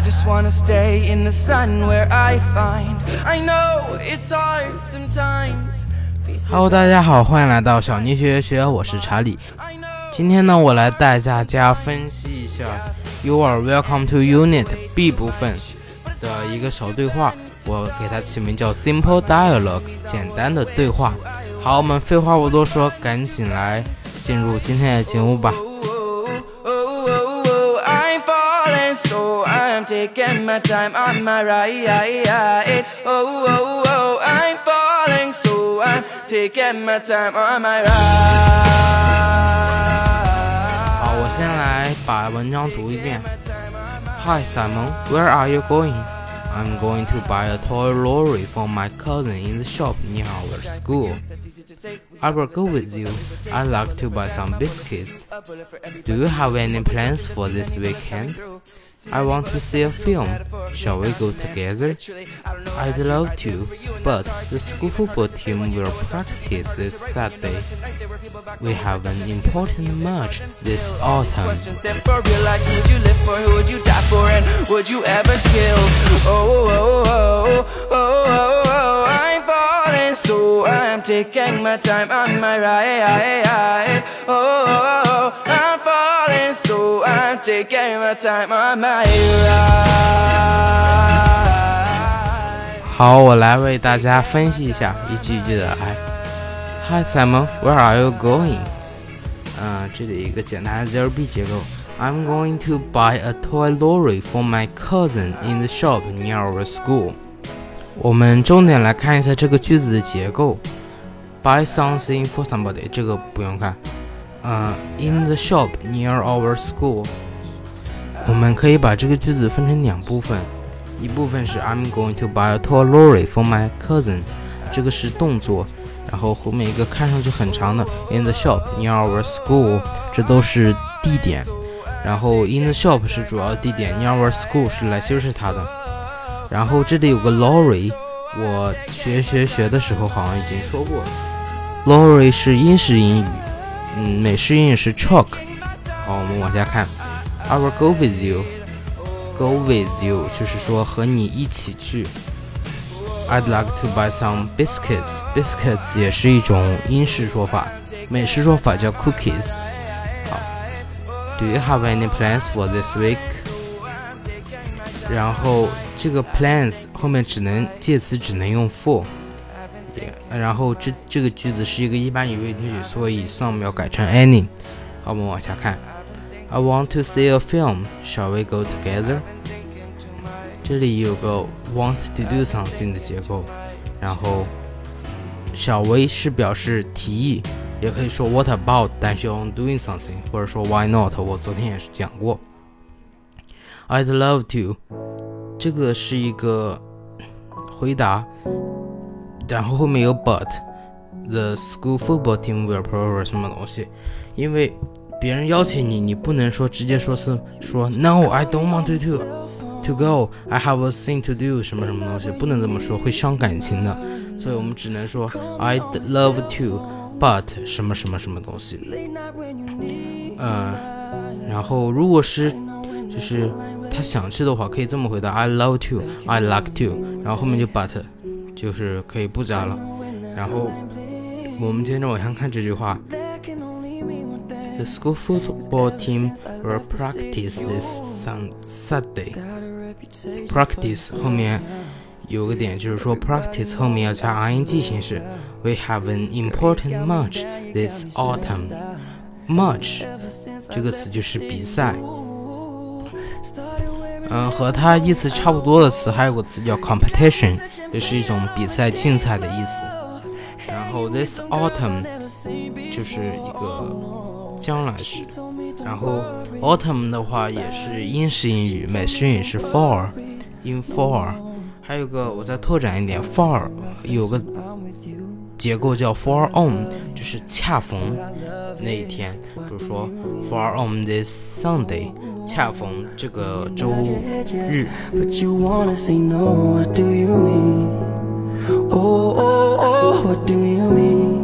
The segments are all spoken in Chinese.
the sun where I find. I know it's hard sometimes. Hello，大家好，欢迎来到小妮学学，我是查理。今天呢，我来带大家分析一下 You are welcome to Unit B 部分的一个小对话，我给它起名叫 Simple Dialogue，简单的对话。好，我们废话不多说，赶紧来进入今天的节目吧。I'm falling, so I'm taking my time on my ride. Oh, oh, oh, I'm falling, so I'm taking my time on my ride. 好，我先来把文章读一遍。Hi Simon, where are you going? I'm going to buy a toy lorry for my cousin in the shop near our school. I will go with you. I'd like to buy some biscuits. Do you have any plans for this weekend? I want to see a film. Shall we go together? I'd love to, but the school football team will practice this Saturday. We have an important match this autumn. Would you ever kill? Oh, oh, oh, oh, oh, taking my time on my ride. Oh, oh, oh, I'm falling, so I'm taking my time on my ride. 好，我来为大家分析一下，一句一句的来。Hi Simon, where are you going? 嗯、这里一个简单的 zero B 结构。I'm going to buy a toy lorry for my cousin in the shop near our school. 我们重点来看一下这个句子的结构。 Buy something for somebody，这个不用看。嗯、i n the shop near our school，我们可以把这个句子分成两部分。一部分是 I'm going to buy a toy lorry for my cousin，这个是动作，然后后面一个看上去很长的 in the shop near our school，这都是地点，然后 in the shop 是主要地点，near our school 是来修饰它的。然后这里有个 lorry，我学学学的时候好像已经说过了 ，lorry 是英式英语，嗯，美式英语是 truck。好，我们往下看，I will go with you。Go with you 就是说和你一起去。I'd like to buy some biscuits. Biscuits 也是一种英式说法，美式说法叫 cookies。好，Do you have any plans for this week？然后这个 plans 后面只能介词只能用 for。 然后这这个句子是一个一般语谓句，所以 some 要改成 any。好，我们往下看。I want to see a film. Shall we go together? 这里有个 want to do something 的结构，然后 shall we 是表示提议，也可以说 what about，但是用 doing something，或者说 why not。我昨天也是讲过。I'd love to，这个是一个回答，然后后面有 but。The school football team will prefer 什么东西，因为别人邀请你，你不能说直接说是说 No, I don't want to to go. I have a thing to do 什么什么东西，不能这么说，会伤感情的。所以我们只能说 I'd love to, but 什么什么什么东西。嗯，然后如果是就是他想去的话，可以这么回答 I love to, I like to，然后后面就 but 就是可以不加了。然后我们接着往下看这句话。The school football team will practice this sun Saturday. Practice 后面有个点，就是说 practice 后面要加 ing 形式。We have an important match this autumn. Match 这个词就是比赛。嗯，和它意思差不多的词还有个词叫 competition，也是一种比赛、竞赛的意思。然后 this autumn 就是一个将来时，然后 autumn 的话也是英式英语，美式英语是 fall，in fall。还有个我再拓展一点，fall 有个结构叫 for on，就是恰逢那一天，比如说 for on this Sunday，恰逢这个周日。But you wanna say no, what do you mean? Oh, oh, oh, what do you mean?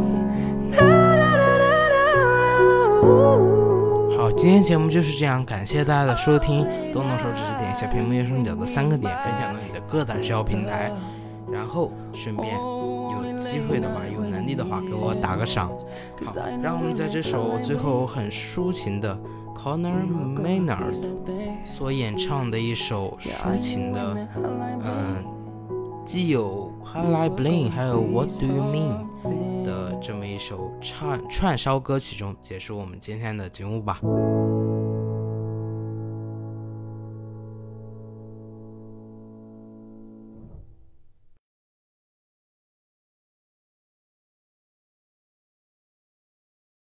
今天节目就是这样，感谢大家的收听。动动手指点一下屏幕右上角的三个点，分享到你的各大社交平台，然后顺便有机会的话，有能力的话，给我打个赏。好，让我们在这首最后很抒情的 Conor Maynard 所演唱的一首抒情的，嗯，既有 How I Bling，还有 What Do You Mean 的这么一首串串烧歌曲中结束我们今天的节目吧。